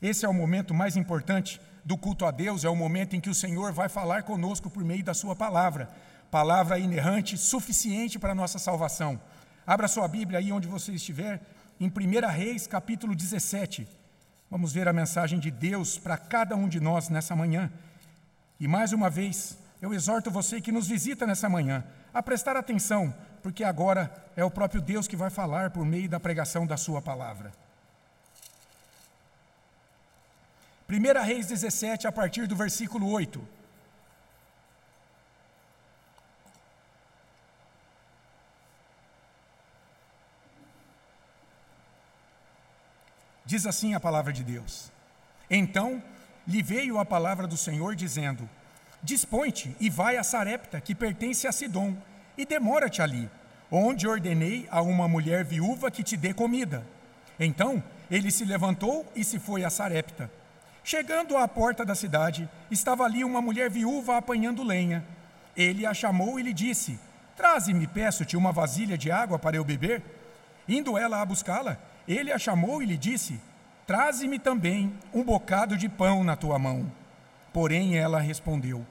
Esse é o momento mais importante do culto a Deus, é o momento em que o Senhor vai falar conosco por meio da Sua palavra, palavra inerrante, suficiente para a nossa salvação. Abra sua Bíblia aí onde você estiver, em 1 Reis, capítulo 17. Vamos ver a mensagem de Deus para cada um de nós nessa manhã. E mais uma vez, eu exorto você que nos visita nessa manhã a prestar atenção, porque agora é o próprio Deus que vai falar por meio da pregação da Sua palavra. 1 Reis 17, a partir do versículo 8. Diz assim a palavra de Deus: Então lhe veio a palavra do Senhor, dizendo: Dispõe-te e vai a Sarepta, que pertence a Sidom, e demora-te ali, onde ordenei a uma mulher viúva que te dê comida. Então ele se levantou e se foi a Sarepta. Chegando à porta da cidade, estava ali uma mulher viúva apanhando lenha. Ele a chamou e lhe disse: Traze-me, peço-te, uma vasilha de água para eu beber. Indo ela a buscá-la, ele a chamou e lhe disse: Traze-me também um bocado de pão na tua mão. Porém ela respondeu: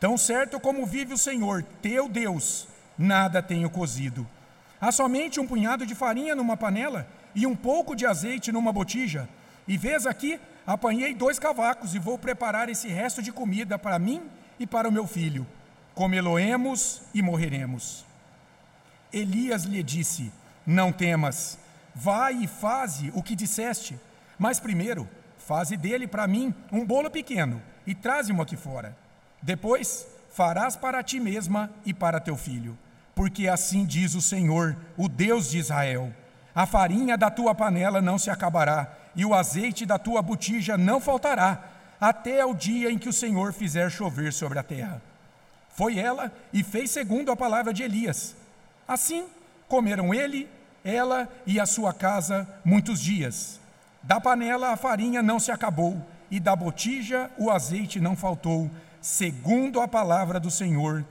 Tão certo como vive o Senhor, teu Deus, nada tenho cozido. Há somente um punhado de farinha numa panela e um pouco de azeite numa botija. E vês aqui Apanhei dois cavacos e vou preparar esse resto de comida para mim e para o meu filho. Comeloemos e morreremos. Elias lhe disse: Não temas, vai e faze o que disseste, mas primeiro faze dele para mim um bolo pequeno e traze-mo aqui fora. Depois farás para ti mesma e para teu filho, porque assim diz o Senhor, o Deus de Israel: a farinha da tua panela não se acabará e o azeite da tua botija não faltará, até o dia em que o Senhor fizer chover sobre a terra. Foi ela e fez segundo a palavra de Elias. Assim comeram ele, ela e a sua casa muitos dias. Da panela a farinha não se acabou, e da botija o azeite não faltou, segundo a palavra do Senhor,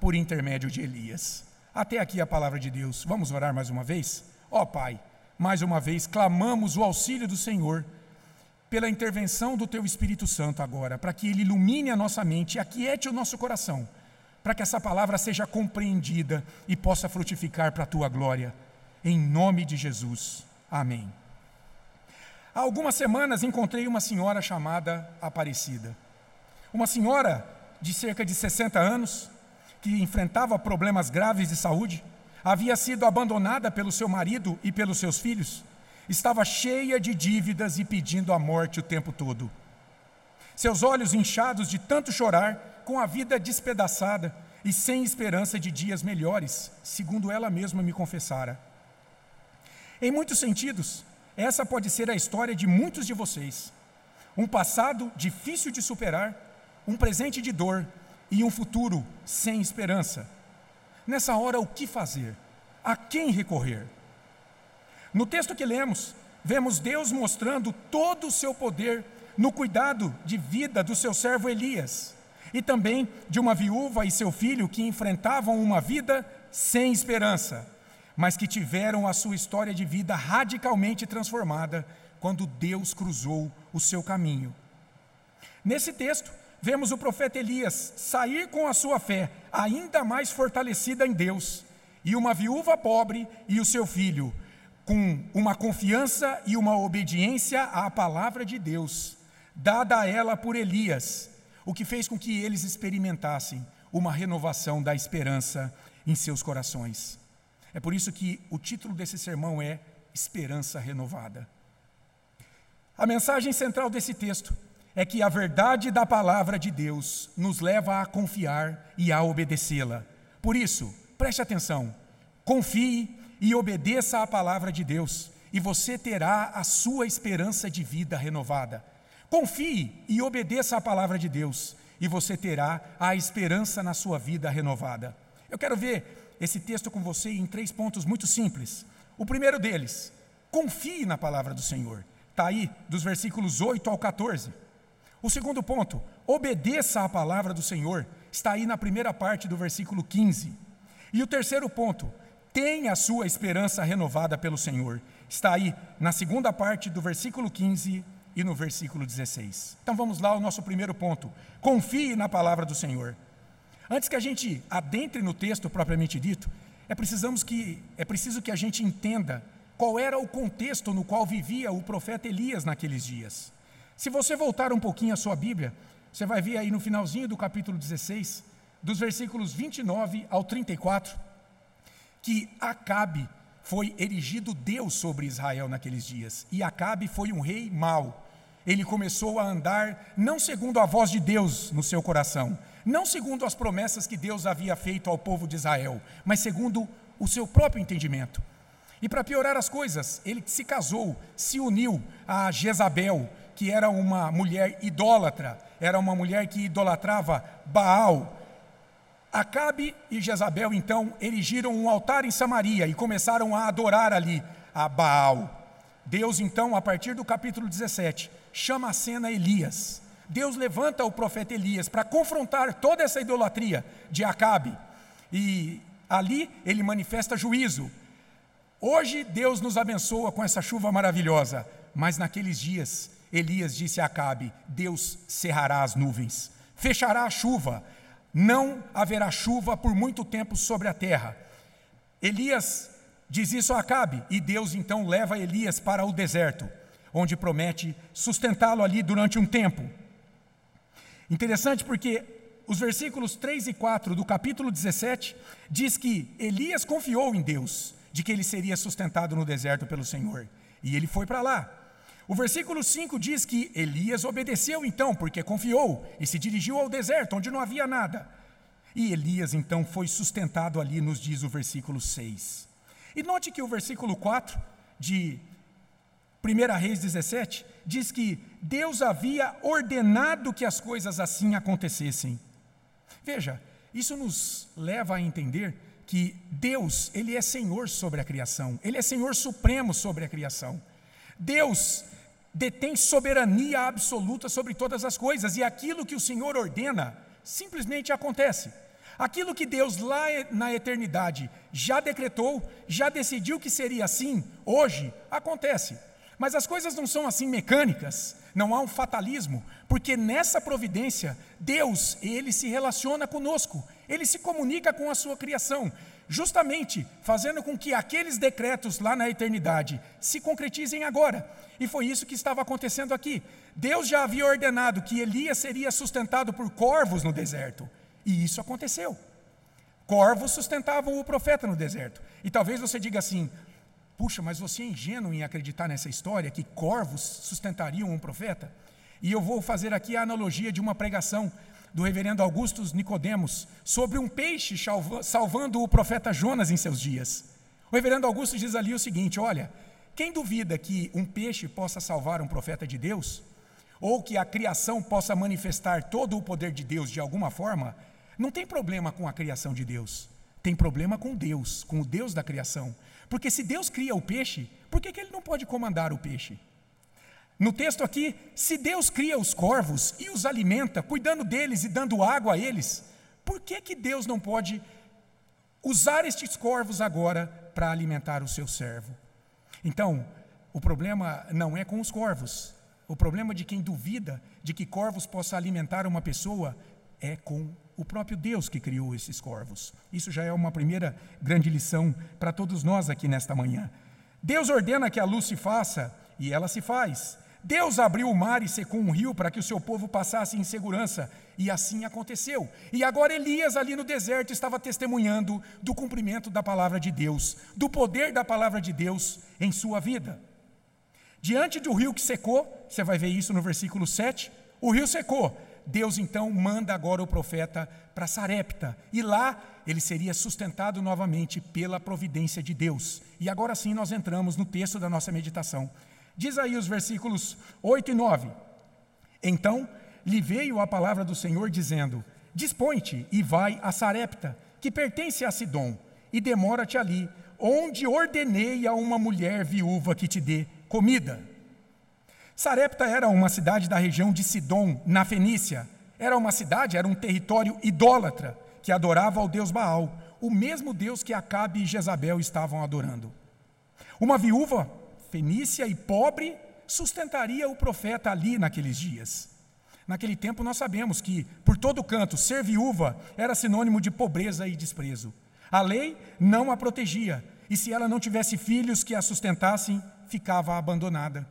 por intermédio de Elias. Até aqui a palavra de Deus. Vamos orar mais uma vez? Ó oh, Pai mais uma vez, clamamos o auxílio do Senhor pela intervenção do Teu Espírito Santo agora, para que Ele ilumine a nossa mente e aquiete o nosso coração, para que essa palavra seja compreendida e possa frutificar para a Tua glória. Em nome de Jesus. Amém. Há algumas semanas encontrei uma senhora chamada Aparecida. Uma senhora de cerca de 60 anos, que enfrentava problemas graves de saúde, havia sido abandonada pelo seu marido e pelos seus filhos, estava cheia de dívidas e pedindo a morte o tempo todo. Seus olhos inchados de tanto chorar, com a vida despedaçada e sem esperança de dias melhores, segundo ela mesma me confessara. Em muitos sentidos, essa pode ser a história de muitos de vocês. Um passado difícil de superar, um presente de dor e um futuro sem esperança Nessa hora, o que fazer? A quem recorrer? No texto que lemos, vemos Deus mostrando todo o seu poder no cuidado de vida do seu servo Elias e também de uma viúva e seu filho que enfrentavam uma vida sem esperança, mas que tiveram a sua história de vida radicalmente transformada quando Deus cruzou o seu caminho. Nesse texto, vemos o profeta Elias sair com a sua fé ainda mais fortalecida em Deus, e uma viúva pobre e o seu filho, com uma confiança e uma obediência à palavra de Deus, dada a ela por Elias, o que fez com que eles experimentassem uma renovação da esperança em seus corações. É por isso que o título desse sermão é Esperança Renovada. A mensagem central desse texto é que a verdade da palavra de Deus nos leva a confiar e a obedecê-la. Por isso, preste atenção, confie e obedeça à palavra de Deus, e você terá a sua esperança de vida renovada. Confie e obedeça à palavra de Deus, e você terá a esperança na sua vida renovada. Eu quero ver esse texto com você em três pontos muito simples. O primeiro deles, confie na palavra do Senhor. Está aí, dos versículos 8 ao 14. O segundo ponto, obedeça à palavra do Senhor, está aí na primeira parte do versículo 15. E o terceiro ponto, tenha a sua esperança renovada pelo Senhor, está aí na segunda parte do versículo 15 e no versículo 16. Então vamos lá ao nosso primeiro ponto. Confie na palavra do Senhor. Antes que a gente adentre no texto propriamente dito, é, precisamos que, é preciso que a gente entenda qual era o contexto no qual vivia o profeta Elias naqueles dias. Se você voltar um pouquinho a sua Bíblia, você vai ver aí no finalzinho do capítulo 16, dos versículos 29 ao 34, que Acabe foi erigido Deus sobre Israel naqueles dias. E Acabe foi um rei mau. Ele começou a andar não segundo a voz de Deus no seu coração, não segundo as promessas que Deus havia feito ao povo de Israel, mas segundo o seu próprio entendimento. E para piorar as coisas, ele se casou, se uniu a Jezabel, que era uma mulher idólatra, era uma mulher que idolatrava Baal. Acabe e Jezabel então erigiram um altar em Samaria e começaram a adorar ali a Baal. Deus então, a partir do capítulo 17, chama a cena Elias. Deus levanta o profeta Elias para confrontar toda essa idolatria de Acabe. E ali ele manifesta juízo, Hoje Deus nos abençoa com essa chuva maravilhosa, mas naqueles dias Elias disse a Acabe: Deus cerrará as nuvens, fechará a chuva, não haverá chuva por muito tempo sobre a terra. Elias diz isso a Acabe, e Deus então leva Elias para o deserto, onde promete sustentá-lo ali durante um tempo. Interessante porque os versículos 3 e 4 do capítulo 17 diz que Elias confiou em Deus de que ele seria sustentado no deserto pelo Senhor. E ele foi para lá. O versículo 5 diz que Elias obedeceu então, porque confiou, e se dirigiu ao deserto, onde não havia nada. E Elias então foi sustentado ali, nos diz o versículo 6. E note que o versículo 4 de 1 Reis 17 diz que Deus havia ordenado que as coisas assim acontecessem. Veja, isso nos leva a entender que Deus, ele é Senhor sobre a criação, ele é Senhor supremo sobre a criação. Deus detém soberania absoluta sobre todas as coisas e aquilo que o Senhor ordena simplesmente acontece. Aquilo que Deus lá na eternidade já decretou, já decidiu que seria assim, hoje acontece. Mas as coisas não são assim mecânicas, não há um fatalismo, porque nessa providência, Deus, ele se relaciona conosco, ele se comunica com a sua criação, justamente fazendo com que aqueles decretos lá na eternidade se concretizem agora. E foi isso que estava acontecendo aqui. Deus já havia ordenado que Elias seria sustentado por corvos no deserto, e isso aconteceu. Corvos sustentavam o profeta no deserto. E talvez você diga assim: puxa, mas você é ingênuo em acreditar nessa história que corvos sustentariam um profeta? E eu vou fazer aqui a analogia de uma pregação do reverendo Augustus Nicodemos sobre um peixe salvando o profeta Jonas em seus dias. O reverendo Augusto diz ali o seguinte: olha, quem duvida que um peixe possa salvar um profeta de Deus, ou que a criação possa manifestar todo o poder de Deus de alguma forma, não tem problema com a criação de Deus, tem problema com Deus, com o Deus da criação. Porque se Deus cria o peixe, por que, que ele não pode comandar o peixe? No texto aqui, se Deus cria os corvos e os alimenta, cuidando deles e dando água a eles, por que, que Deus não pode usar estes corvos agora para alimentar o seu servo? Então, o problema não é com os corvos. O problema de quem duvida de que corvos possa alimentar uma pessoa é com o próprio Deus que criou esses corvos. Isso já é uma primeira grande lição para todos nós aqui nesta manhã. Deus ordena que a luz se faça e ela se faz. Deus abriu o mar e secou um rio para que o seu povo passasse em segurança, e assim aconteceu. E agora Elias, ali no deserto, estava testemunhando do cumprimento da palavra de Deus, do poder da palavra de Deus em sua vida. Diante do rio que secou, você vai ver isso no versículo 7, o rio secou. Deus então manda agora o profeta para Sarepta, e lá ele seria sustentado novamente pela providência de Deus. E agora sim nós entramos no texto da nossa meditação. Diz aí os versículos 8 e 9. Então lhe veio a palavra do Senhor dizendo: Dispõe-te e vai a Sarepta, que pertence a Sidom, e demora-te ali, onde ordenei a uma mulher viúva que te dê comida. Sarepta era uma cidade da região de Sidom, na Fenícia. Era uma cidade, era um território idólatra, que adorava ao deus Baal, o mesmo deus que Acabe e Jezabel estavam adorando. Uma viúva fenícia e pobre, sustentaria o profeta ali naqueles dias? Naquele tempo nós sabemos que, por todo canto, ser viúva era sinônimo de pobreza e desprezo. A lei não a protegia, e se ela não tivesse filhos que a sustentassem, ficava abandonada.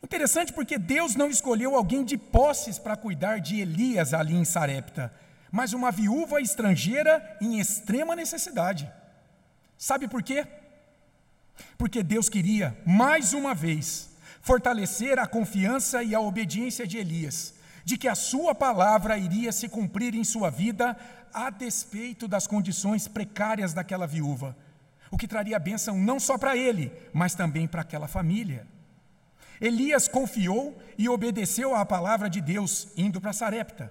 Interessante porque Deus não escolheu alguém de posses para cuidar de Elias ali em Sarepta, mas uma viúva estrangeira em extrema necessidade. Sabe por quê? Porque Deus queria, mais uma vez, fortalecer a confiança e a obediência de Elias, de que a sua palavra iria se cumprir em sua vida, a despeito das condições precárias daquela viúva, o que traria bênção não só para ele, mas também para aquela família. Elias confiou e obedeceu à palavra de Deus, indo para Sarepta.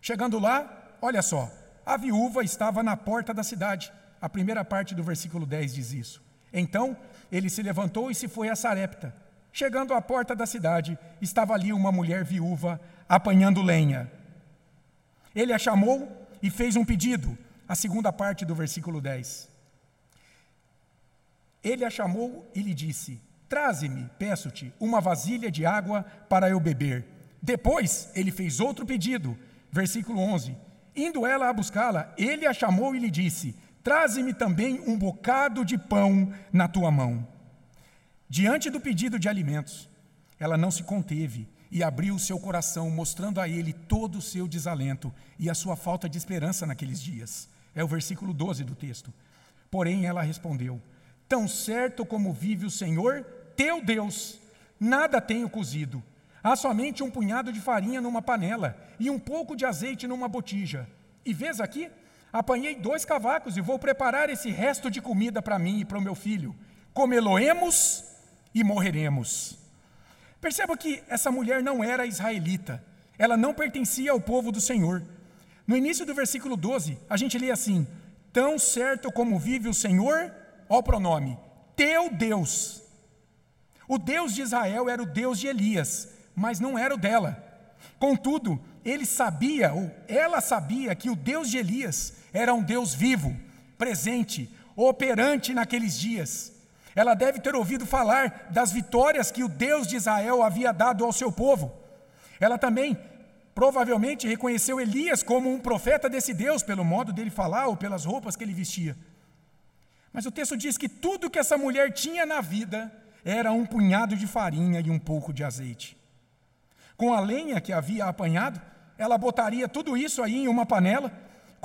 Chegando lá, olha só, a viúva estava na porta da cidade. A primeira parte do versículo 10 diz isso. Então ele se levantou e se foi a Sarepta. Chegando à porta da cidade, estava ali uma mulher viúva apanhando lenha. Ele a chamou e fez um pedido, a segunda parte do versículo 10. Ele a chamou e lhe disse: Traze-me, peço-te, uma vasilha de água para eu beber. Depois ele fez outro pedido, versículo 11. Indo ela a buscá-la, ele a chamou e lhe disse: Traze-me também um bocado de pão na tua mão. Diante do pedido de alimentos, ela não se conteve e abriu o seu coração, mostrando a ele todo o seu desalento e a sua falta de esperança naqueles dias. É o versículo 12 do texto. Porém, ela respondeu: Tão certo como vive o Senhor, teu Deus, nada tenho cozido. Há somente um punhado de farinha numa panela e um pouco de azeite numa botija. E vês aqui? Apanhei dois cavacos e vou preparar esse resto de comida para mim e para o meu filho. Comeloemos e morreremos. Perceba que essa mulher não era israelita. Ela não pertencia ao povo do Senhor. No início do versículo 12, a gente lê assim: Tão certo como vive o Senhor, ó pronome, teu Deus. O Deus de Israel era o Deus de Elias, mas não era o dela. Contudo, ele sabia, ou ela sabia, que o Deus de Elias era um Deus vivo, presente, operante naqueles dias. Ela deve ter ouvido falar das vitórias que o Deus de Israel havia dado ao seu povo. Ela também provavelmente reconheceu Elias como um profeta desse Deus, pelo modo dele falar ou pelas roupas que ele vestia. Mas o texto diz que tudo que essa mulher tinha na vida era um punhado de farinha e um pouco de azeite. Com a lenha que havia apanhado, ela botaria tudo isso aí em uma panela,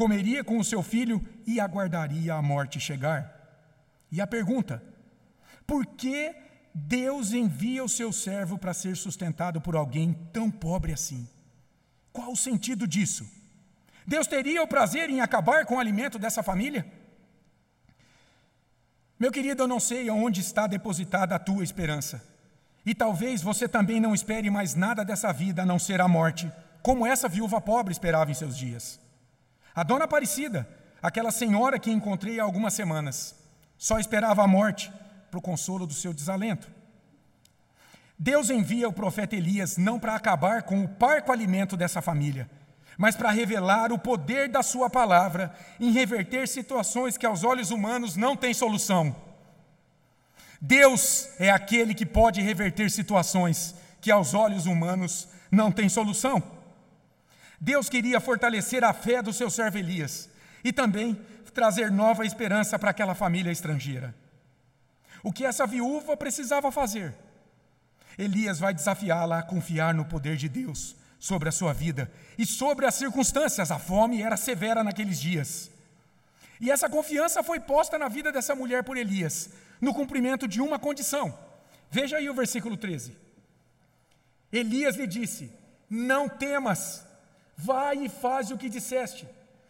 comeria com o seu filho e aguardaria a morte chegar. E a pergunta: por que Deus envia o seu servo para ser sustentado por alguém tão pobre assim? Qual o sentido disso? Deus teria o prazer em acabar com o alimento dessa família? Meu querido, eu não sei onde está depositada a tua esperança. E talvez você também não espere mais nada dessa vida a não ser a morte, como essa viúva pobre esperava em seus dias. A dona Aparecida, aquela senhora que encontrei há algumas semanas, só esperava a morte para o consolo do seu desalento. Deus envia o profeta Elias não para acabar com o parco alimento dessa família, mas para revelar o poder da Sua palavra em reverter situações que aos olhos humanos não têm solução. Deus é aquele que pode reverter situações que aos olhos humanos não têm solução. Deus queria fortalecer a fé do seu servo Elias e também trazer nova esperança para aquela família estrangeira. O que essa viúva precisava fazer? Elias vai desafiá-la a confiar no poder de Deus sobre a sua vida e sobre as circunstâncias. A fome era severa naqueles dias. E essa confiança foi posta na vida dessa mulher por Elias, no cumprimento de uma condição. Veja aí o versículo 13. Elias lhe disse: Não temas, vai e faz o que disseste,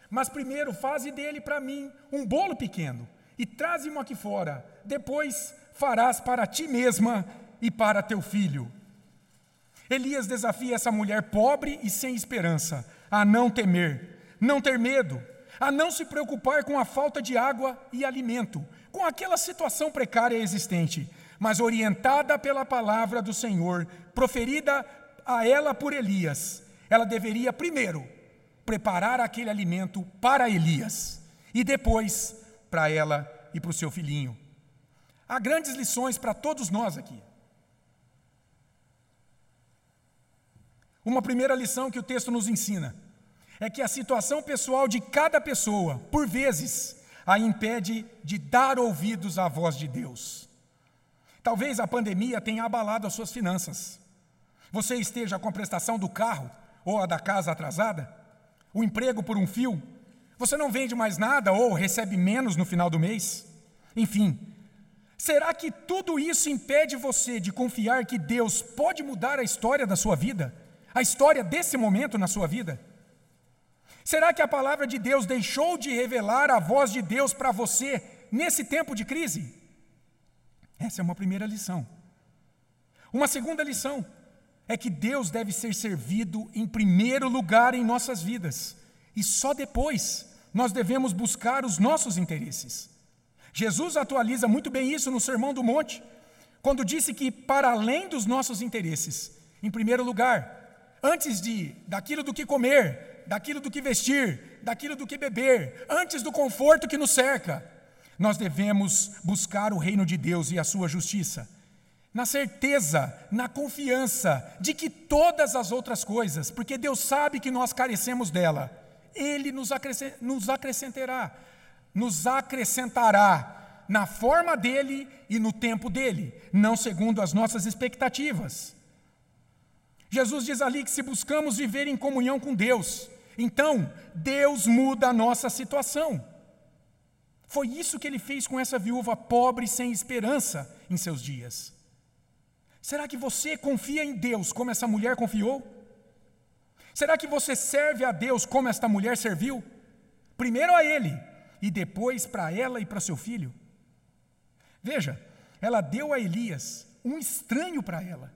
mas primeiro faze dele para mim um bolo pequeno e traze-mo aqui fora. Depois farás para ti mesma e para teu filho. Elias desafia essa mulher pobre e sem esperança a não temer, não ter medo, a não se preocupar com a falta de água e alimento, com aquela situação precária existente, mas orientada pela palavra do Senhor, proferida a ela por Elias. Ela deveria primeiro preparar aquele alimento para Elias e depois para ela e para o seu filhinho. Há grandes lições para todos nós aqui. Uma primeira lição que o texto nos ensina é que a situação pessoal de cada pessoa, por vezes, a impede de dar ouvidos à voz de Deus. Talvez a pandemia tenha abalado as suas finanças. Você esteja com a prestação do carro ou a da casa atrasada, o emprego por um fio, você não vende mais nada ou recebe menos no final do mês. Enfim, será que tudo isso impede você de confiar que Deus pode mudar a história da sua vida? A história desse momento na sua vida? Será que a palavra de Deus deixou de revelar a voz de Deus para você nesse tempo de crise? Essa é uma primeira lição. Uma segunda lição é que Deus deve ser servido em primeiro lugar em nossas vidas, e só depois nós devemos buscar os nossos interesses. Jesus atualiza muito bem isso no Sermão do Monte, quando disse que para além dos nossos interesses, em primeiro lugar, antes de daquilo do que comer, daquilo do que vestir, daquilo do que beber, antes do conforto que nos cerca, nós devemos buscar o reino de Deus e a sua justiça, na certeza, na confiança de que todas as outras coisas, porque Deus sabe que nós carecemos dela, Ele nos, nos acrescentará, nos acrescentará na forma dele e no tempo dele, não segundo as nossas expectativas. Jesus diz ali que se buscamos viver em comunhão com Deus, então Deus muda a nossa situação. Foi isso que ele fez com essa viúva pobre sem esperança em seus dias. Será que você confia em Deus como essa mulher confiou? Será que você serve a Deus como esta mulher serviu? Primeiro a Ele e depois para ela e para seu filho? Veja, ela deu a Elias, um estranho para ela,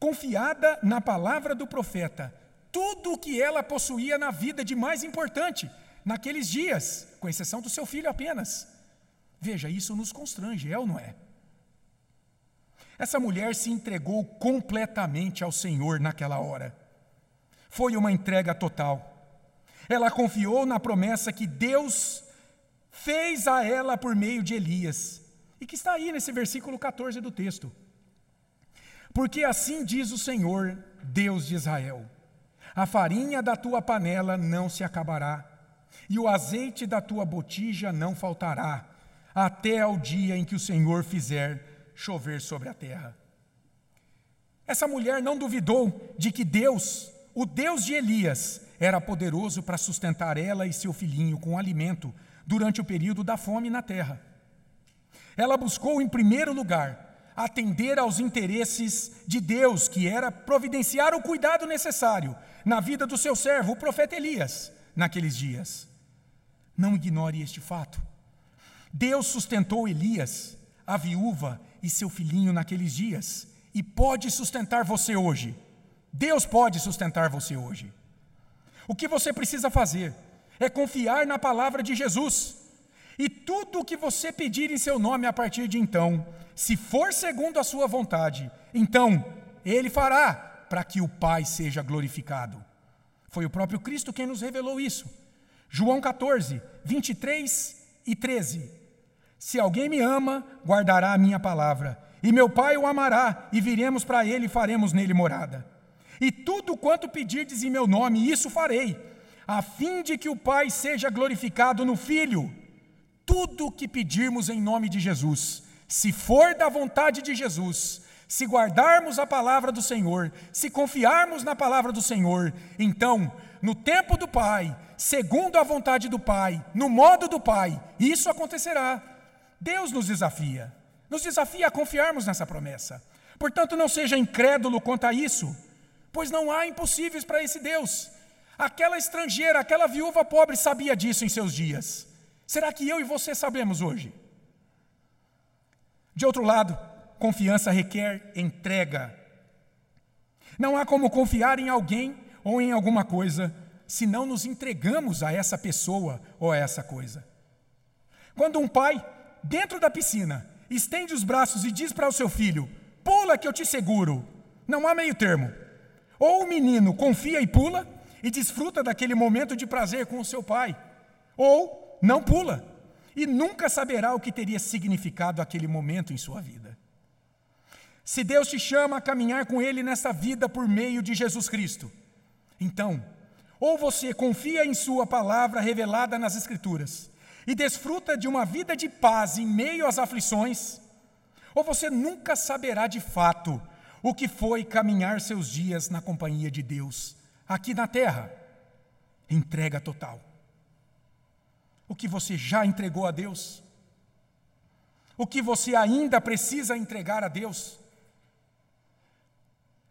confiada na palavra do profeta, tudo o que ela possuía na vida de mais importante, naqueles dias, com exceção do seu filho apenas. Veja, isso nos constrange, é ou não é? Essa mulher se entregou completamente ao Senhor naquela hora. Foi uma entrega total. Ela confiou na promessa que Deus fez a ela por meio de Elias, e que está aí nesse versículo 14 do texto. Porque assim diz o Senhor, Deus de Israel: a farinha da tua panela não se acabará e o azeite da tua botija não faltará, até ao dia em que o Senhor fizer chover sobre a terra. Essa mulher não duvidou de que Deus, o Deus de Elias, era poderoso para sustentar ela e seu filhinho com alimento durante o período da fome na terra. Ela buscou, em primeiro lugar, atender aos interesses de Deus, que era providenciar o cuidado necessário na vida do seu servo, o profeta Elias, naqueles dias. Não ignore este fato. Deus sustentou Elias, a viúva e seu filhinho naqueles dias, e pode sustentar você hoje. Deus pode sustentar você hoje. O que você precisa fazer é confiar na palavra de Jesus. E tudo o que você pedir em seu nome a partir de então, se for segundo a sua vontade, então ele fará para que o Pai seja glorificado. Foi o próprio Cristo quem nos revelou isso. João 14, 23 e 13. Se alguém me ama, guardará a minha palavra, e meu Pai o amará, e viremos para ele e faremos nele morada. E tudo quanto pedirdes em meu nome, isso farei, a fim de que o Pai seja glorificado no Filho. Tudo o que pedirmos em nome de Jesus, se for da vontade de Jesus, se guardarmos a palavra do Senhor, se confiarmos na palavra do Senhor, então, no tempo do Pai, segundo a vontade do Pai, no modo do Pai, isso acontecerá. Deus nos desafia, nos desafia a confiarmos nessa promessa. Portanto, não seja incrédulo quanto a isso, pois não há impossíveis para esse Deus. Aquela estrangeira, aquela viúva pobre sabia disso em seus dias. Será que eu e você sabemos hoje? De outro lado, confiança requer entrega. Não há como confiar em alguém ou em alguma coisa se não nos entregamos a essa pessoa ou a essa coisa. Quando um pai, dentro da piscina, estende os braços e diz para o seu filho: Pula que eu te seguro, não há meio termo. Ou o menino confia e pula e desfruta daquele momento de prazer com o seu pai, ou não pula e nunca saberá o que teria significado aquele momento em sua vida. Se Deus te chama a caminhar com Ele nessa vida por meio de Jesus Cristo, Então, ou você confia em Sua palavra revelada nas Escrituras e desfruta de uma vida de paz em meio às aflições, ou você nunca saberá de fato o que foi caminhar seus dias na companhia de Deus, aqui na terra. Entrega total. O que você já entregou a Deus? O que você ainda precisa entregar a Deus?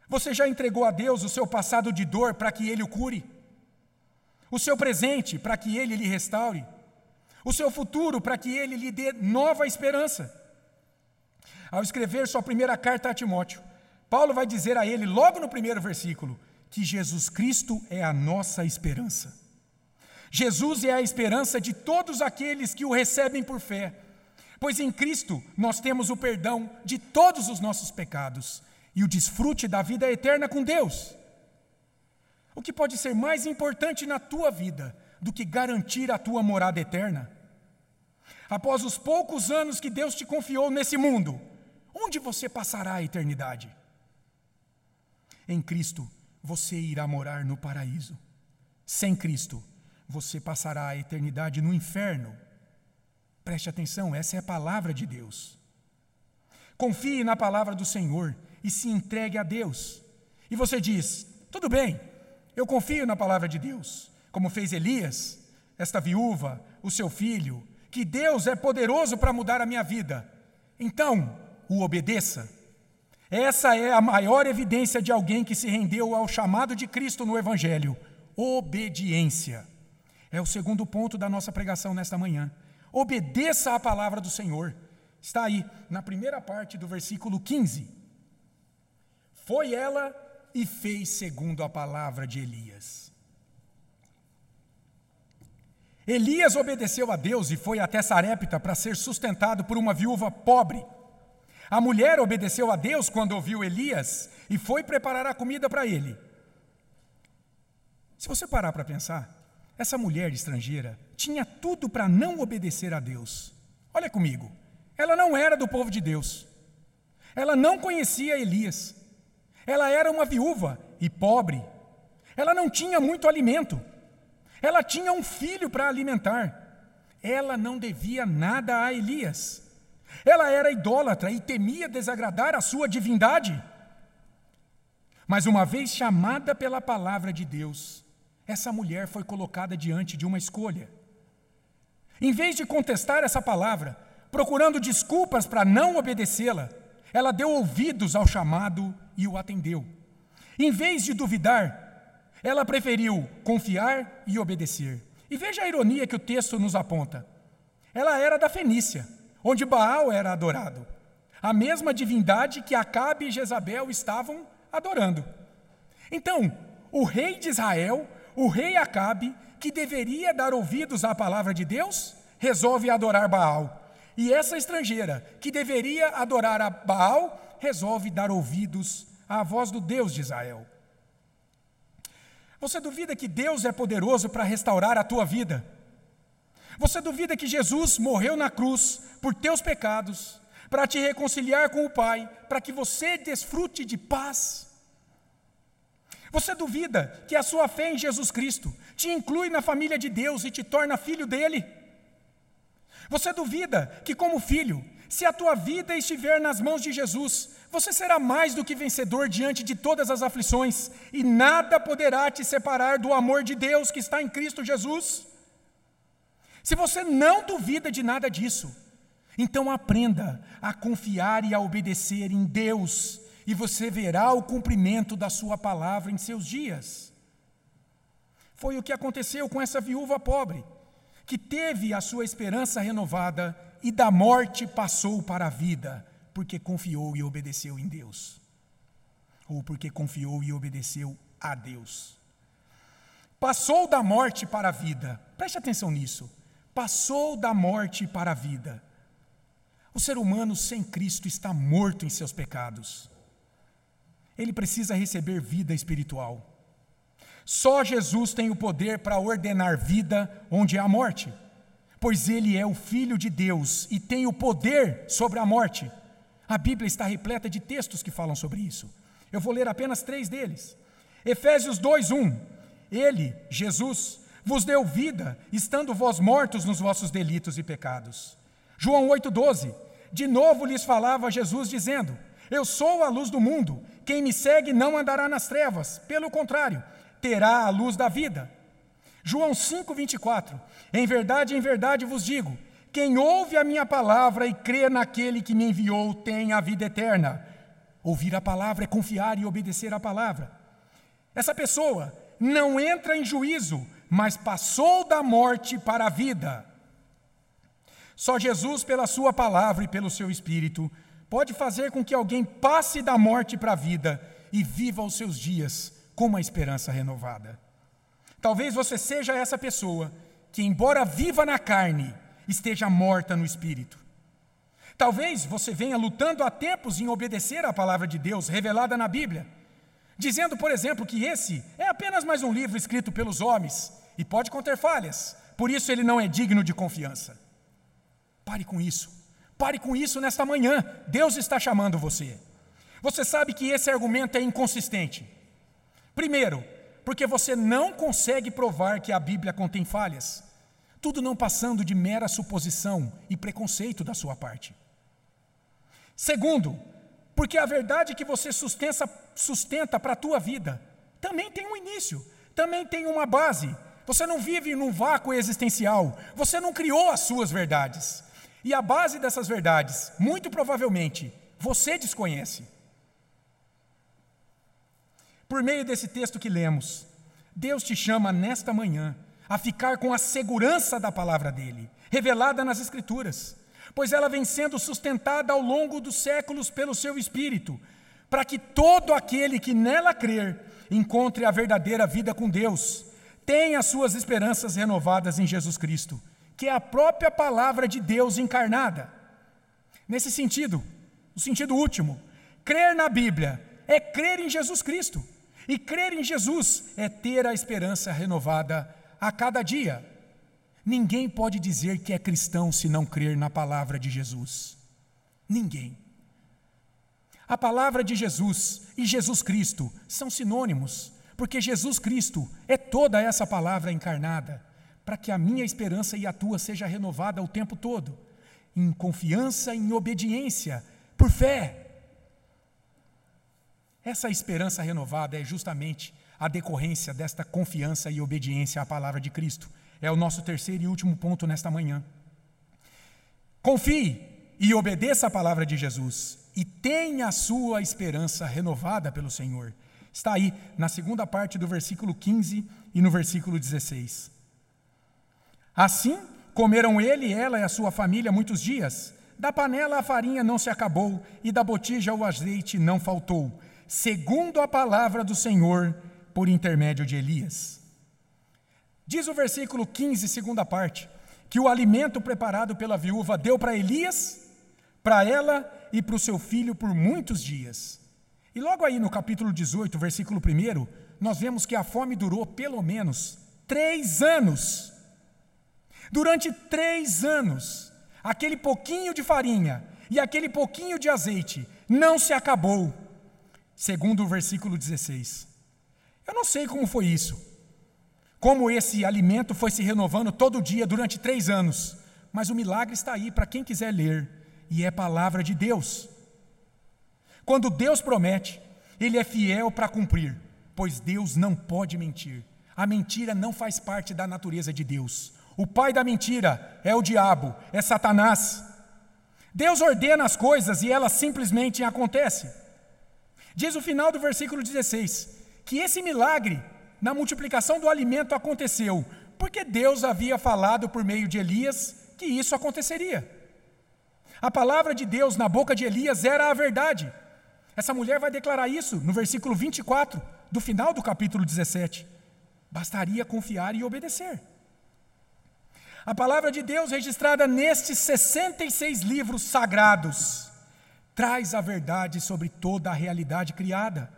Você já entregou a Deus o seu passado de dor para que Ele o cure? O seu presente para que Ele lhe restaure? O seu futuro para que Ele lhe dê nova esperança? Ao escrever sua primeira carta a Timóteo, Paulo vai dizer a ele, logo no primeiro versículo, que Jesus Cristo é a nossa esperança. Jesus é a esperança de todos aqueles que o recebem por fé, pois em Cristo nós temos o perdão de todos os nossos pecados e o desfrute da vida eterna com Deus. O que pode ser mais importante na tua vida do que garantir a tua morada eterna? Após os poucos anos que Deus te confiou nesse mundo, onde você passará a eternidade? Em Cristo, você irá morar no paraíso. Sem Cristo, você passará a eternidade no inferno. Preste atenção, essa é a palavra de Deus. Confie na palavra do Senhor e se entregue a Deus. E você diz: tudo bem, eu confio na palavra de Deus, como fez Elias, esta viúva, o seu filho, que Deus é poderoso para mudar a minha vida. Então, o obedeça. Essa é a maior evidência de alguém que se rendeu ao chamado de Cristo no Evangelho: obediência. É o segundo ponto da nossa pregação nesta manhã. Obedeça à palavra do Senhor. Está aí, na primeira parte do versículo 15. Foi ela e fez segundo a palavra de Elias. Elias obedeceu a Deus e foi até Sarepta para ser sustentado por uma viúva pobre. A mulher obedeceu a Deus quando ouviu Elias e foi preparar a comida para ele. Se você parar para pensar, essa mulher estrangeira tinha tudo para não obedecer a Deus. Olha comigo, ela não era do povo de Deus. Ela não conhecia Elias. Ela era uma viúva e pobre. Ela não tinha muito alimento. Ela tinha um filho para alimentar. Ela não devia nada a Elias. Ela era idólatra e temia desagradar a sua divindade. Mas uma vez chamada pela palavra de Deus, essa mulher foi colocada diante de uma escolha. Em vez de contestar essa palavra, procurando desculpas para não obedecê-la, ela deu ouvidos ao chamado e o atendeu. Em vez de duvidar, ela preferiu confiar e obedecer. E veja a ironia que o texto nos aponta. Ela era da Fenícia, onde Baal era adorado, a mesma divindade que Acabe e Jezabel estavam adorando. Então, o rei de Israel, o rei Acabe, que deveria dar ouvidos à palavra de Deus, resolve adorar Baal. E essa estrangeira, que deveria adorar a Baal, resolve dar ouvidos à voz do Deus de Israel. Você duvida que Deus é poderoso para restaurar a tua vida? Você duvida que Jesus morreu na cruz por teus pecados, para te reconciliar com o Pai, para que você desfrute de paz? Você duvida que a sua fé em Jesus Cristo te inclui na família de Deus e te torna filho dele? Você duvida que, como filho, se a tua vida estiver nas mãos de Jesus, você será mais do que vencedor diante de todas as aflições, e nada poderá te separar do amor de Deus que está em Cristo Jesus? Se você não duvida de nada disso, então aprenda a confiar e a obedecer em Deus, e você verá o cumprimento da Sua palavra em seus dias. Foi o que aconteceu com essa viúva pobre, que teve a sua esperança renovada e da morte passou para a vida, porque confiou e obedeceu em Deus, ou porque confiou e obedeceu a Deus. Passou da morte para a vida, preste atenção nisso passou da morte para a vida. O ser humano sem Cristo está morto em seus pecados. Ele precisa receber vida espiritual. Só Jesus tem o poder para ordenar vida onde há morte, pois ele é o Filho de Deus e tem o poder sobre a morte. A Bíblia está repleta de textos que falam sobre isso. Eu vou ler apenas três deles. Efésios 2:1 Ele, Jesus, vos deu vida, estando vós mortos nos vossos delitos e pecados. João 8,12. De novo lhes falava Jesus, dizendo: Eu sou a luz do mundo. Quem me segue não andará nas trevas, pelo contrário, terá a luz da vida. João 5,24. Em verdade, em verdade vos digo: quem ouve a minha palavra e crê naquele que me enviou tem a vida eterna. Ouvir a palavra é confiar e obedecer a palavra. Essa pessoa não entra em juízo, mas passou da morte para a vida. Só Jesus, pela Sua palavra e pelo Seu Espírito, pode fazer com que alguém passe da morte para a vida e viva os seus dias com uma esperança renovada. Talvez você seja essa pessoa que, embora viva na carne, esteja morta no espírito. Talvez você venha lutando há tempos em obedecer à palavra de Deus revelada na Bíblia, dizendo, por exemplo, que esse é apenas mais um livro escrito pelos homens e pode conter falhas, por isso ele não é digno de confiança. Pare com isso. Pare com isso nesta manhã. Deus está chamando você. Você sabe que esse argumento é inconsistente. Primeiro, porque você não consegue provar que a Bíblia contém falhas, tudo não passando de mera suposição e preconceito da sua parte. Segundo, porque a verdade que você sustenta, sustenta para a tua vida também tem um início, também tem uma base. Você não vive num vácuo existencial, você não criou as suas verdades. E a base dessas verdades, muito provavelmente, você desconhece. Por meio desse texto que lemos, Deus te chama nesta manhã a ficar com a segurança da palavra dele, revelada nas Escrituras, pois ela vem sendo sustentada ao longo dos séculos pelo seu Espírito, para que todo aquele que nela crer encontre a verdadeira vida com Deus, tenha suas esperanças renovadas em Jesus Cristo que é a própria palavra de Deus encarnada. Nesse sentido, o sentido último, crer na Bíblia é crer em Jesus Cristo. E crer em Jesus é ter a esperança renovada a cada dia. Ninguém pode dizer que é cristão se não crer na palavra de Jesus. Ninguém. A palavra de Jesus e Jesus Cristo são sinônimos, porque Jesus Cristo é toda essa palavra encarnada para que a minha esperança e a tua seja renovada o tempo todo, em confiança, em obediência, por fé. Essa esperança renovada é justamente a decorrência desta confiança e obediência à palavra de Cristo. É o nosso terceiro e último ponto nesta manhã. Confie e obedeça a palavra de Jesus e tenha a sua esperança renovada pelo Senhor. Está aí na segunda parte do versículo 15 e no versículo 16. Assim, comeram ele, ela e a sua família muitos dias. Da panela a farinha não se acabou, e da botija o azeite não faltou, segundo a palavra do Senhor, por intermédio de Elias. Diz o versículo 15, segunda parte, que o alimento preparado pela viúva deu para Elias, para ela e para o seu filho por muitos dias. E logo aí no capítulo 18, versículo 1, nós vemos que a fome durou pelo menos três anos. Durante três anos, aquele pouquinho de farinha e aquele pouquinho de azeite não se acabou, segundo o versículo 16. Eu não sei como foi isso, como esse alimento foi se renovando todo dia durante três anos, mas o milagre está aí para quem quiser ler, e é palavra de Deus. Quando Deus promete, Ele é fiel para cumprir, pois Deus não pode mentir. A mentira não faz parte da natureza de Deus. O pai da mentira é o diabo, é Satanás. Deus ordena as coisas e elas simplesmente acontecem. Diz o final do versículo 16 que esse milagre na multiplicação do alimento aconteceu porque Deus havia falado por meio de Elias que isso aconteceria. A palavra de Deus na boca de Elias era a verdade. Essa mulher vai declarar isso no versículo 24 do final do capítulo 17. Bastaria confiar e obedecer. A palavra de Deus, registrada nestes 66 livros sagrados, traz a verdade sobre toda a realidade criada.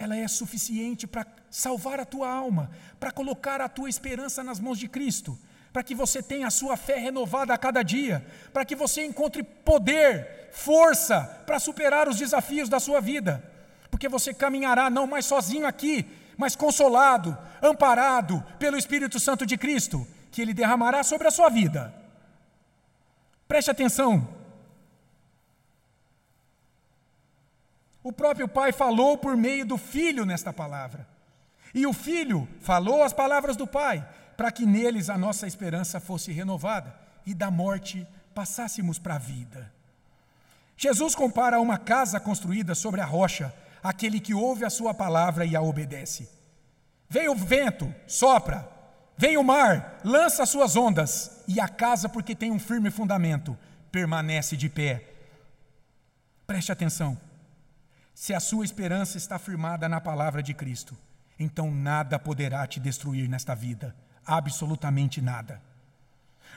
Ela é suficiente para salvar a tua alma, para colocar a tua esperança nas mãos de Cristo, para que você tenha a sua fé renovada a cada dia, para que você encontre poder, força para superar os desafios da sua vida, porque você caminhará não mais sozinho aqui, mas consolado, amparado pelo Espírito Santo de Cristo, que ele derramará sobre a sua vida. Preste atenção. O próprio Pai falou por meio do Filho nesta palavra. E o Filho falou as palavras do Pai, para que neles a nossa esperança fosse renovada e da morte passássemos para a vida. Jesus compara uma casa construída sobre a rocha aquele que ouve a sua palavra e a obedece. Vem o vento, sopra, vem o mar, lança suas ondas, e a casa, porque tem um firme fundamento, permanece de pé. Preste atenção. Se a sua esperança está firmada na palavra de Cristo, então nada poderá te destruir nesta vida, absolutamente nada.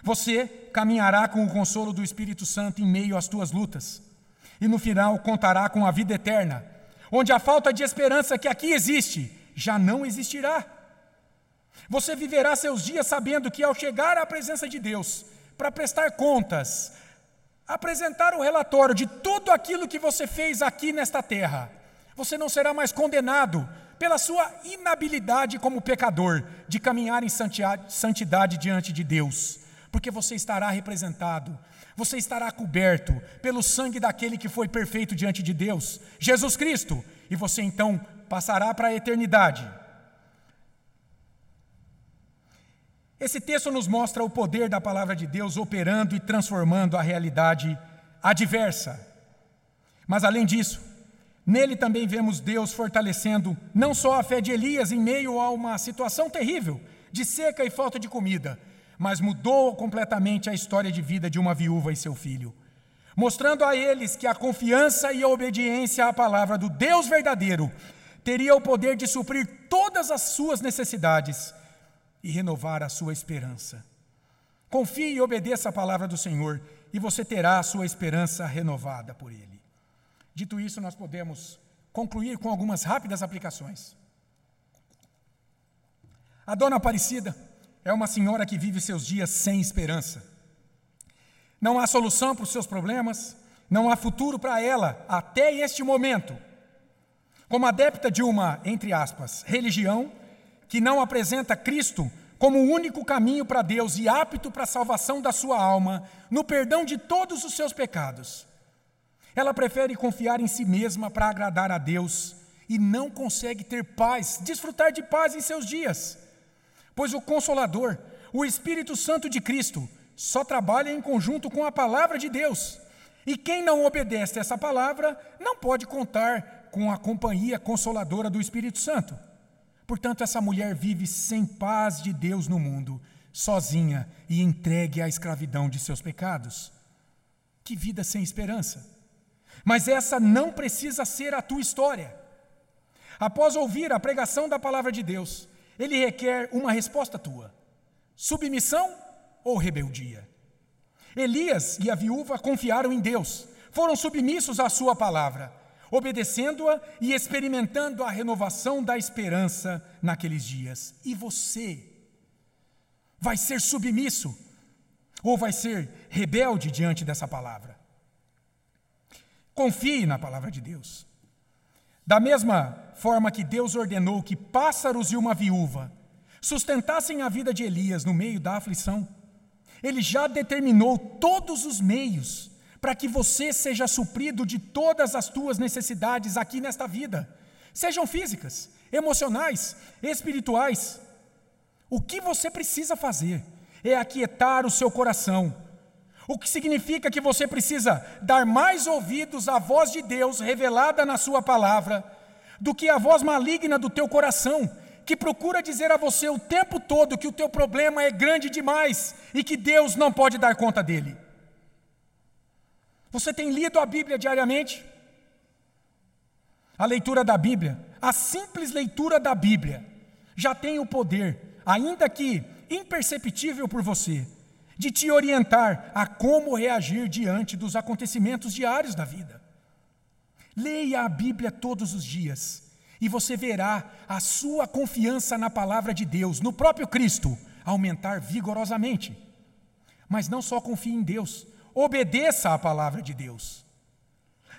Você caminhará com o consolo do Espírito Santo em meio às tuas lutas, e no final contará com a vida eterna, onde a falta de esperança que aqui existe já não existirá. Você viverá seus dias sabendo que ao chegar à presença de Deus, para prestar contas, apresentar o relatório de tudo aquilo que você fez aqui nesta terra, você não será mais condenado pela sua inabilidade como pecador de caminhar em santidade diante de Deus, porque você estará representado você estará coberto pelo sangue daquele que foi perfeito diante de Deus, Jesus Cristo, e você então passará para a eternidade. Esse texto nos mostra o poder da palavra de Deus operando e transformando a realidade adversa. Mas além disso, nele também vemos Deus fortalecendo não só a fé de Elias em meio a uma situação terrível de seca e falta de comida, mas mudou completamente a história de vida de uma viúva e seu filho, mostrando a eles que a confiança e a obediência à palavra do Deus verdadeiro teria o poder de suprir todas as suas necessidades e renovar a sua esperança. Confie e obedeça a palavra do Senhor e você terá a sua esperança renovada por Ele. Dito isso, nós podemos concluir com algumas rápidas aplicações. A dona Aparecida é uma senhora que vive seus dias sem esperança. Não há solução para os seus problemas, não há futuro para ela até este momento. Como adepta de uma, entre aspas, religião que não apresenta Cristo como o único caminho para Deus e apto para a salvação da sua alma, no perdão de todos os seus pecados. Ela prefere confiar em si mesma para agradar a Deus e não consegue ter paz, desfrutar de paz em seus dias. Pois o Consolador, o Espírito Santo de Cristo, só trabalha em conjunto com a palavra de Deus. E quem não obedece a essa palavra não pode contar com a companhia consoladora do Espírito Santo. Portanto, essa mulher vive sem paz de Deus no mundo, sozinha e entregue à escravidão de seus pecados. Que vida sem esperança! Mas essa não precisa ser a tua história. Após ouvir a pregação da palavra de Deus, ele requer uma resposta tua: submissão ou rebeldia? Elias e a viúva confiaram em Deus, foram submissos à sua palavra, obedecendo-a e experimentando a renovação da esperança naqueles dias. E você vai ser submisso ou vai ser rebelde diante dessa palavra? Confie na palavra de Deus. Da mesma forma que Deus ordenou que pássaros e uma viúva sustentassem a vida de Elias no meio da aflição, ele já determinou todos os meios para que você seja suprido de todas as tuas necessidades aqui nesta vida, sejam físicas, emocionais, espirituais. O que você precisa fazer é aquietar o seu coração, o que significa que você precisa dar mais ouvidos à voz de Deus revelada na Sua palavra do que a voz maligna do teu coração, que procura dizer a você o tempo todo que o teu problema é grande demais e que Deus não pode dar conta dele. Você tem lido a Bíblia diariamente? A leitura da Bíblia, a simples leitura da Bíblia, já tem o poder, ainda que imperceptível por você, de te orientar a como reagir diante dos acontecimentos diários da vida. Leia a Bíblia todos os dias e você verá a sua confiança na palavra de Deus, no próprio Cristo, aumentar vigorosamente. Mas não só confie em Deus, obedeça à palavra de Deus.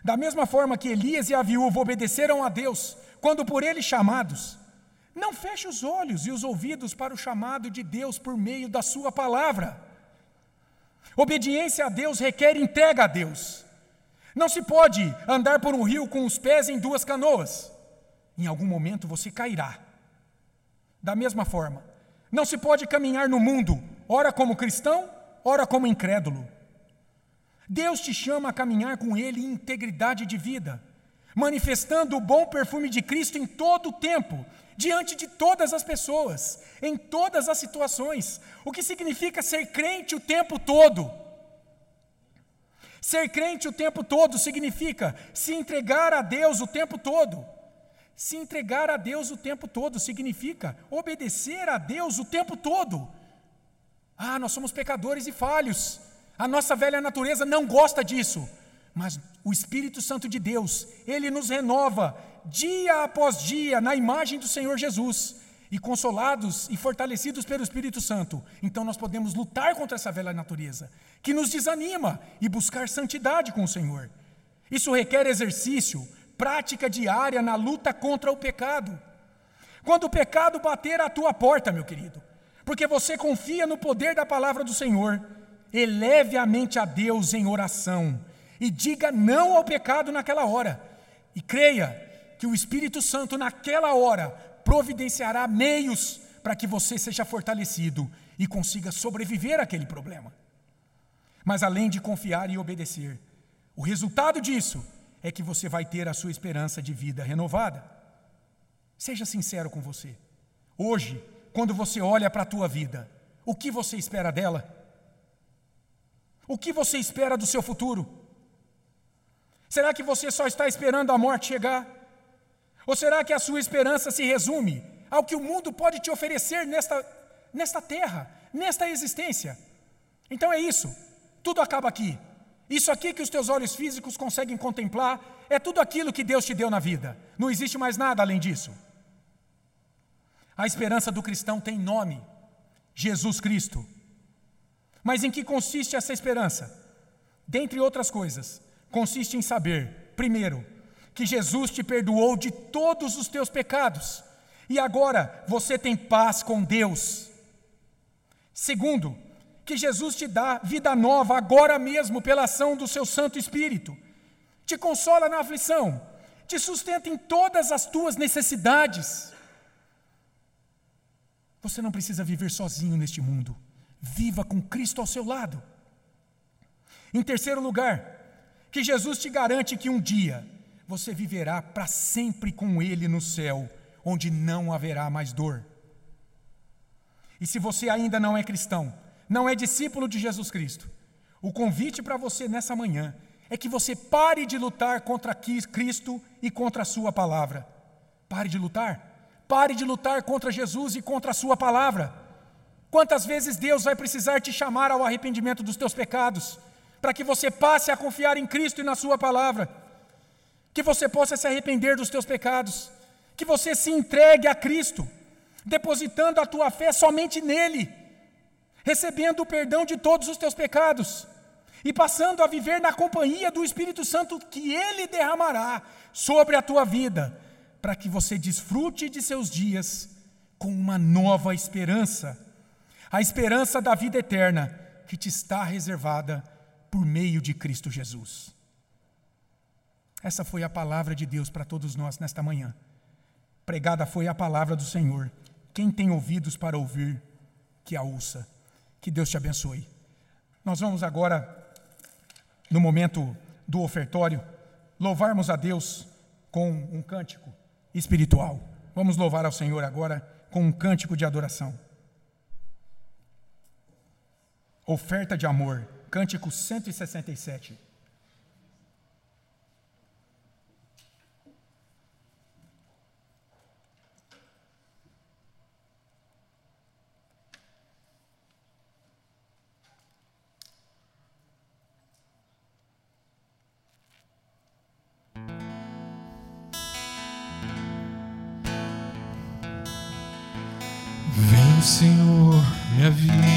Da mesma forma que Elias e a viúva obedeceram a Deus quando por ele chamados, Não feche os olhos e os ouvidos para o chamado de Deus por meio da Sua palavra. Obediência a Deus requer entrega a Deus. Não se pode andar por um rio com os pés em duas canoas. Em algum momento você cairá. Da mesma forma, não se pode caminhar no mundo, ora como cristão, ora como incrédulo. Deus te chama a caminhar com Ele em integridade de vida, manifestando o bom perfume de Cristo em todo o tempo, diante de todas as pessoas, em todas as situações, o que significa ser crente o tempo todo. Ser crente o tempo todo significa se entregar a Deus o tempo todo. Se entregar a Deus o tempo todo significa obedecer a Deus o tempo todo. Ah, nós somos pecadores e falhos. A nossa velha natureza não gosta disso. Mas o Espírito Santo de Deus, ele nos renova dia após dia na imagem do Senhor Jesus. E consolados e fortalecidos pelo Espírito Santo, então nós podemos lutar contra essa velha natureza, que nos desanima, e buscar santidade com o Senhor. Isso requer exercício, prática diária na luta contra o pecado. Quando o pecado bater à tua porta, meu querido, porque você confia no poder da palavra do Senhor, eleve a mente a Deus em oração e diga não ao pecado naquela hora. E creia que o Espírito Santo, naquela hora, providenciará meios para que você seja fortalecido e consiga sobreviver àquele problema. Mas além de confiar e obedecer, o resultado disso é que você vai ter a sua esperança de vida renovada. Seja sincero com você. Hoje, quando você olha para a tua vida, o que você espera dela? O que você espera do seu futuro? Será que você só está esperando a morte chegar? Ou será que a sua esperança se resume ao que o mundo pode te oferecer nesta, nesta terra, nesta existência? Então é isso, tudo acaba aqui. Isso aqui que os teus olhos físicos conseguem contemplar é tudo aquilo que Deus te deu na vida. Não existe mais nada além disso. A esperança do cristão tem nome: Jesus Cristo. Mas em que consiste essa esperança? Dentre outras coisas, consiste em saber, primeiro, que Jesus te perdoou de todos os teus pecados e agora você tem paz com Deus. Segundo, que Jesus te dá vida nova agora mesmo pela ação do seu Santo Espírito, te consola na aflição, te sustenta em todas as tuas necessidades. Você não precisa viver sozinho neste mundo, viva com Cristo ao seu lado. Em terceiro lugar, que Jesus te garante que um dia você viverá para sempre com Ele no céu, onde não haverá mais dor. E se você ainda não é cristão, não é discípulo de Jesus Cristo, o convite para você nessa manhã é que você pare de lutar contra Cristo e contra a Sua palavra. Pare de lutar. Pare de lutar contra Jesus e contra a Sua palavra. Quantas vezes Deus vai precisar te chamar ao arrependimento dos teus pecados? para que você passe a confiar em Cristo e na Sua palavra, que você possa se arrepender dos teus pecados, que você se entregue a Cristo, depositando a tua fé somente nele, recebendo o perdão de todos os teus pecados e passando a viver na companhia do Espírito Santo que ele derramará sobre a tua vida, para que você desfrute de seus dias com uma nova esperança, a esperança da vida eterna que te está reservada por meio de Cristo Jesus. Essa foi a palavra de Deus para todos nós nesta manhã. Pregada foi a palavra do Senhor. Quem tem ouvidos para ouvir, que a ouça. Que Deus te abençoe. Nós vamos agora, no momento do ofertório, louvarmos a Deus com um cântico espiritual. Vamos louvar ao Senhor agora com um cântico de adoração. Oferta de amor. Cântico 167. Vem, Senhor, minha vida